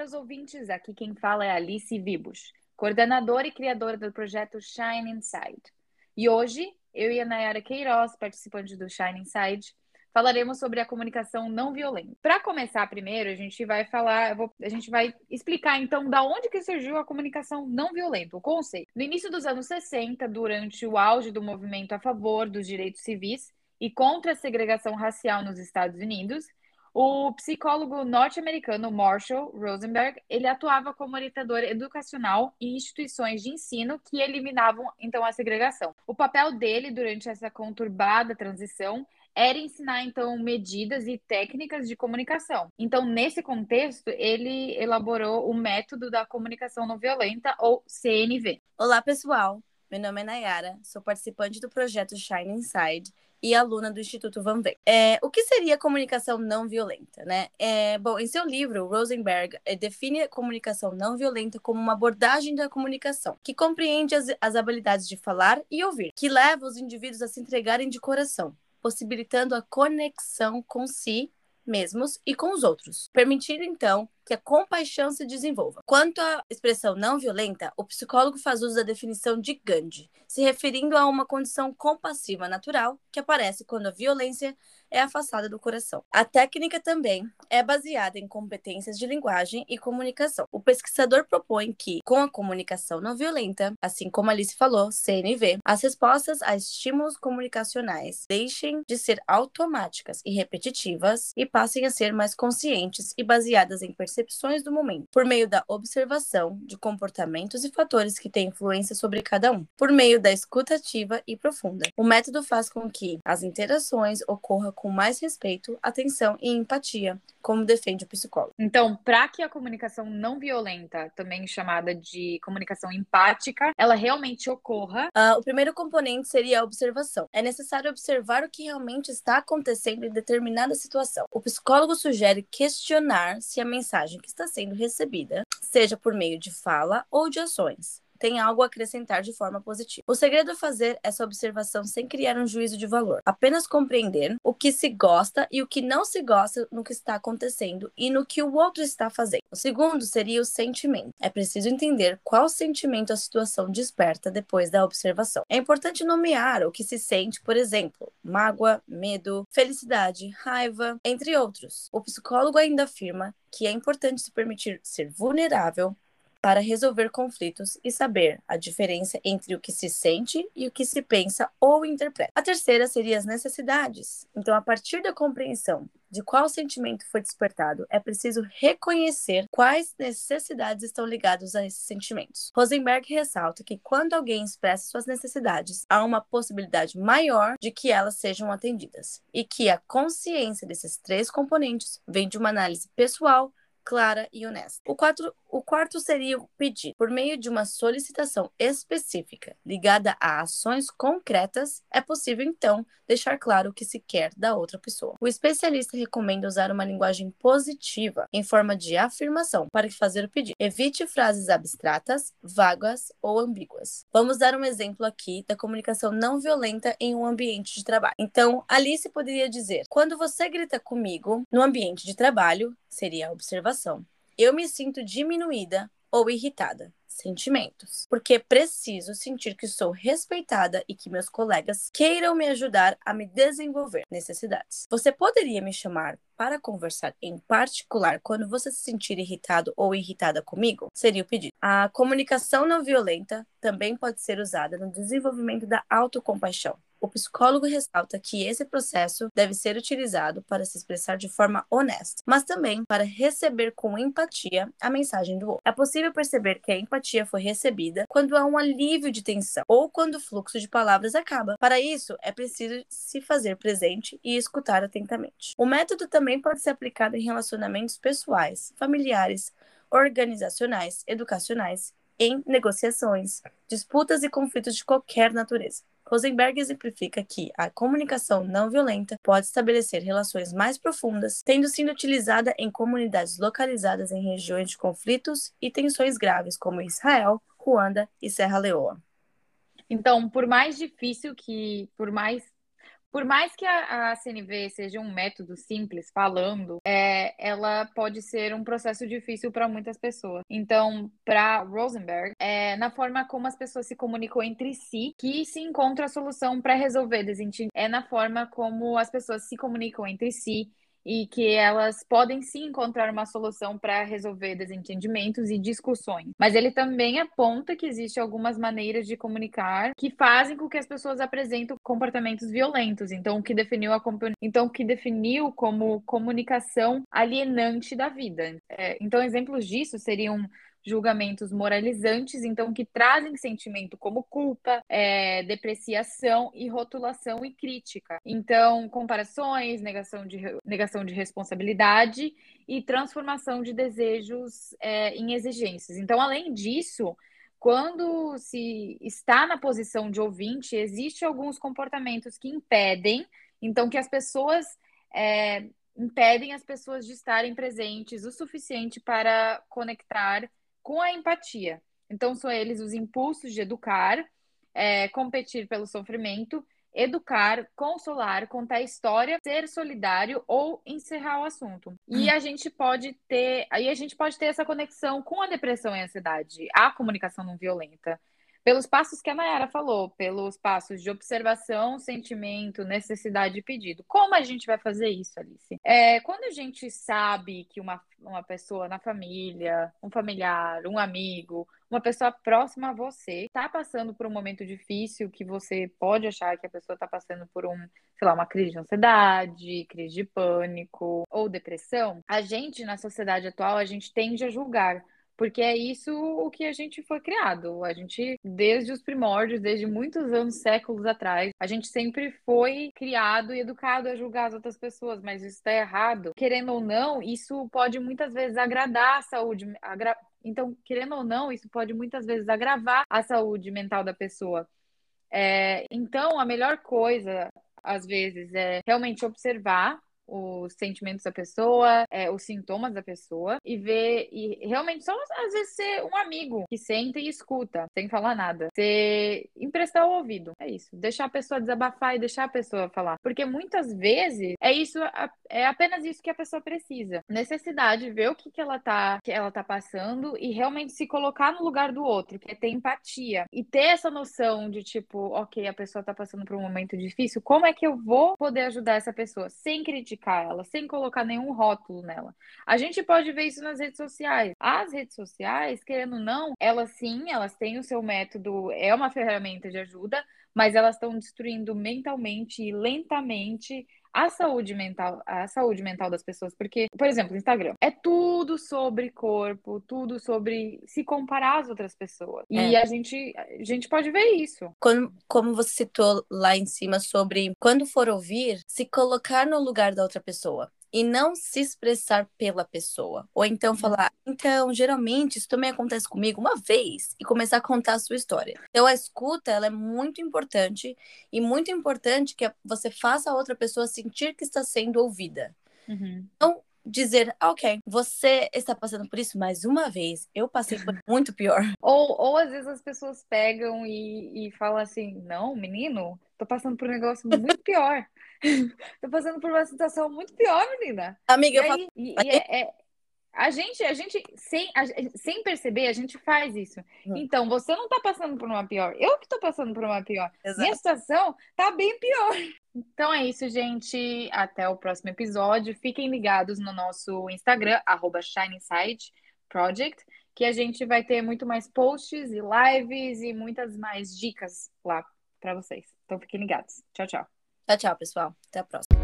para os ouvintes. Aqui quem fala é Alice Vibus, coordenadora e criadora do projeto Shine Inside. E hoje, eu e a Nayara Queiroz, participante do Shine Inside, falaremos sobre a comunicação não violenta. Para começar primeiro, a gente vai falar, vou, a gente vai explicar então da onde que surgiu a comunicação não violenta, o conceito. No início dos anos 60, durante o auge do movimento a favor dos direitos civis e contra a segregação racial nos Estados Unidos, o psicólogo norte-americano Marshall Rosenberg, ele atuava como orientador educacional em instituições de ensino que eliminavam então a segregação. O papel dele durante essa conturbada transição era ensinar então medidas e técnicas de comunicação. Então, nesse contexto, ele elaborou o método da comunicação não violenta ou CNV. Olá, pessoal. Meu nome é Nayara, sou participante do projeto Shine Inside e aluna do Instituto Van Ven. É, o que seria comunicação não violenta, né? É, bom, em seu livro, Rosenberg é, define a comunicação não violenta como uma abordagem da comunicação que compreende as, as habilidades de falar e ouvir, que leva os indivíduos a se entregarem de coração, possibilitando a conexão com si mesmos e com os outros, permitindo então que a compaixão se desenvolva. Quanto à expressão não violenta, o psicólogo faz uso da definição de Gandhi, se referindo a uma condição compassiva natural que aparece quando a violência é afastada do coração. A técnica também é baseada em competências de linguagem e comunicação. O pesquisador propõe que, com a comunicação não violenta, assim como Alice falou, CNV, as respostas a estímulos comunicacionais deixem de ser automáticas e repetitivas e passem a ser mais conscientes e baseadas em percepções do momento, por meio da observação de comportamentos e fatores que têm influência sobre cada um, por meio da escuta ativa e profunda. O método faz com que as interações ocorram com mais respeito, atenção e empatia, como defende o psicólogo. Então, para que a comunicação não violenta, também chamada de comunicação empática, ela realmente ocorra, uh, o primeiro componente seria a observação. É necessário observar o que realmente está acontecendo em determinada situação. O psicólogo sugere questionar se a mensagem que está sendo recebida, seja por meio de fala ou de ações, tem algo a acrescentar de forma positiva. O segredo é fazer essa observação sem criar um juízo de valor, apenas compreender o que se gosta e o que não se gosta no que está acontecendo e no que o outro está fazendo. O segundo seria o sentimento. É preciso entender qual sentimento a situação desperta depois da observação. É importante nomear o que se sente, por exemplo, mágoa, medo, felicidade, raiva, entre outros. O psicólogo ainda afirma que é importante se permitir ser vulnerável, para resolver conflitos e saber a diferença entre o que se sente e o que se pensa ou interpreta. A terceira seria as necessidades. Então, a partir da compreensão de qual sentimento foi despertado, é preciso reconhecer quais necessidades estão ligadas a esses sentimentos. Rosenberg ressalta que quando alguém expressa suas necessidades, há uma possibilidade maior de que elas sejam atendidas, e que a consciência desses três componentes vem de uma análise pessoal, clara e honesta. O, quatro, o quarto seria o pedido. Por meio de uma solicitação específica ligada a ações concretas, é possível então deixar claro o que se quer da outra pessoa. O especialista recomenda usar uma linguagem positiva em forma de afirmação para fazer o pedido. Evite frases abstratas, vagas ou ambíguas. Vamos dar um exemplo aqui da comunicação não violenta em um ambiente de trabalho. Então, Alice poderia dizer: quando você grita comigo no ambiente de trabalho, seria a observação. Eu me sinto diminuída ou irritada. Sentimentos. Porque preciso sentir que sou respeitada e que meus colegas queiram me ajudar a me desenvolver. Necessidades. Você poderia me chamar para conversar em particular quando você se sentir irritado ou irritada comigo? Seria o pedido. A comunicação não violenta também pode ser usada no desenvolvimento da autocompaixão. O psicólogo ressalta que esse processo deve ser utilizado para se expressar de forma honesta, mas também para receber com empatia a mensagem do outro. É possível perceber que a empatia foi recebida quando há um alívio de tensão ou quando o fluxo de palavras acaba. Para isso, é preciso se fazer presente e escutar atentamente. O método também pode ser aplicado em relacionamentos pessoais, familiares, organizacionais, educacionais, em negociações, disputas e conflitos de qualquer natureza. Rosenberg exemplifica que a comunicação não violenta pode estabelecer relações mais profundas, tendo sido utilizada em comunidades localizadas em regiões de conflitos e tensões graves, como Israel, Ruanda e Serra Leoa. Então, por mais difícil que, por mais Por mais que a, a CNV seja um método simples, falando, é, ela pode ser um processo difícil para muitas pessoas. Então, para Rosenberg, é na forma como as pessoas se comunicam entre si que se encontra a solução para resolver desentendimentos. É na forma como as pessoas se comunicam entre si e que elas podem sim encontrar uma solução para resolver desentendimentos e discussões. Mas ele também aponta que existem algumas maneiras de comunicar que fazem com que as pessoas apresentem comportamentos violentos. Então, o que definiu a então o que definiu como comunicação alienante da vida. É, então, exemplos disso seriam julgamentos moralizantes, então que trazem sentimento como culpa, é, depreciação e rotulação e crítica. Então, comparações, negação de, negação de responsabilidade e transformação de desejos é, em exigências. Então, além disso, quando se está na posição de ouvinte, existem alguns comportamentos que impedem, então, que as pessoas é, impedem as pessoas de estarem presentes o suficiente para conectar com a empatia. Então, são eles os impulsos de educar, é, competir pelo sofrimento, educar, consolar, contar história, ser solidário ou encerrar o assunto. E hum. a gente pode ter, aí a gente pode ter essa conexão com a depressão e a ansiedade, a comunicação não violenta pelos passos que a Nayara falou, pelos passos de observação, sentimento, necessidade e pedido. Como a gente vai fazer isso, Alice? É, quando a gente sabe que uma, uma pessoa na família, um familiar, um amigo, uma pessoa próxima a você está passando por um momento difícil que você pode achar que a pessoa está passando por um, sei lá, uma crise de ansiedade, crise de pânico ou depressão, a gente na sociedade atual a gente tende a julgar porque é isso o que a gente foi criado. A gente, desde os primórdios, desde muitos anos, séculos atrás, a gente sempre foi criado e educado a julgar as outras pessoas, mas isso está errado. Querendo ou não, isso pode muitas vezes agradar a saúde. Agra... Então, querendo ou não, isso pode muitas vezes agravar a saúde mental da pessoa. É... então, a melhor coisa, às vezes, é realmente observar os sentimentos da pessoa, é, os sintomas da pessoa e ver e realmente só às vezes ser um amigo que senta e escuta sem falar nada, ser emprestar o ouvido, é isso, deixar a pessoa desabafar e deixar a pessoa falar, porque muitas vezes é isso é apenas isso que a pessoa precisa, necessidade ver o que que ela tá que ela tá passando e realmente se colocar no lugar do outro, que é ter empatia. E ter essa noção de tipo, ok, a pessoa tá passando por um momento difícil, como é que eu vou poder ajudar essa pessoa? Sem criticar ela, sem colocar nenhum rótulo nela. A gente pode ver isso nas redes sociais. As redes sociais, querendo ou não, elas sim, elas têm o seu método, é uma ferramenta de ajuda, mas elas estão destruindo mentalmente e lentamente a saúde mental, a saúde mental das pessoas, porque, por exemplo, Instagram é tudo sobre corpo, tudo sobre se comparar às outras pessoas. E é. a gente a gente pode ver isso. Como, como você citou lá em cima sobre quando for ouvir, se colocar no lugar da outra pessoa e não se expressar pela pessoa. Ou então uhum. falar, então, geralmente isso também acontece comigo uma vez e começar a contar a sua história. Então, a escuta, ela é muito importante e muito importante que você faça a outra pessoa sentir que está sendo ouvida. Uhum. Então, dizer, ok, você está passando por isso mais uma vez, eu passei por muito pior. Ou, ou às vezes as pessoas pegam e, e falam assim, não, menino, tô passando por um negócio muito pior. tô passando por uma situação muito pior, menina. Amiga, e eu aí, e, e é, é, a gente, a gente sem, a, sem perceber, a gente faz isso. Uhum. Então, você não tá passando por uma pior. Eu que tô passando por uma pior. Exato. Minha situação tá bem pior. Então é isso, gente. Até o próximo episódio. Fiquem ligados no nosso Instagram, arroba Project, que a gente vai ter muito mais posts e lives e muitas mais dicas lá para vocês. Então fiquem ligados. Tchau, tchau. Tchau, tchau, pessoal. Até a próxima.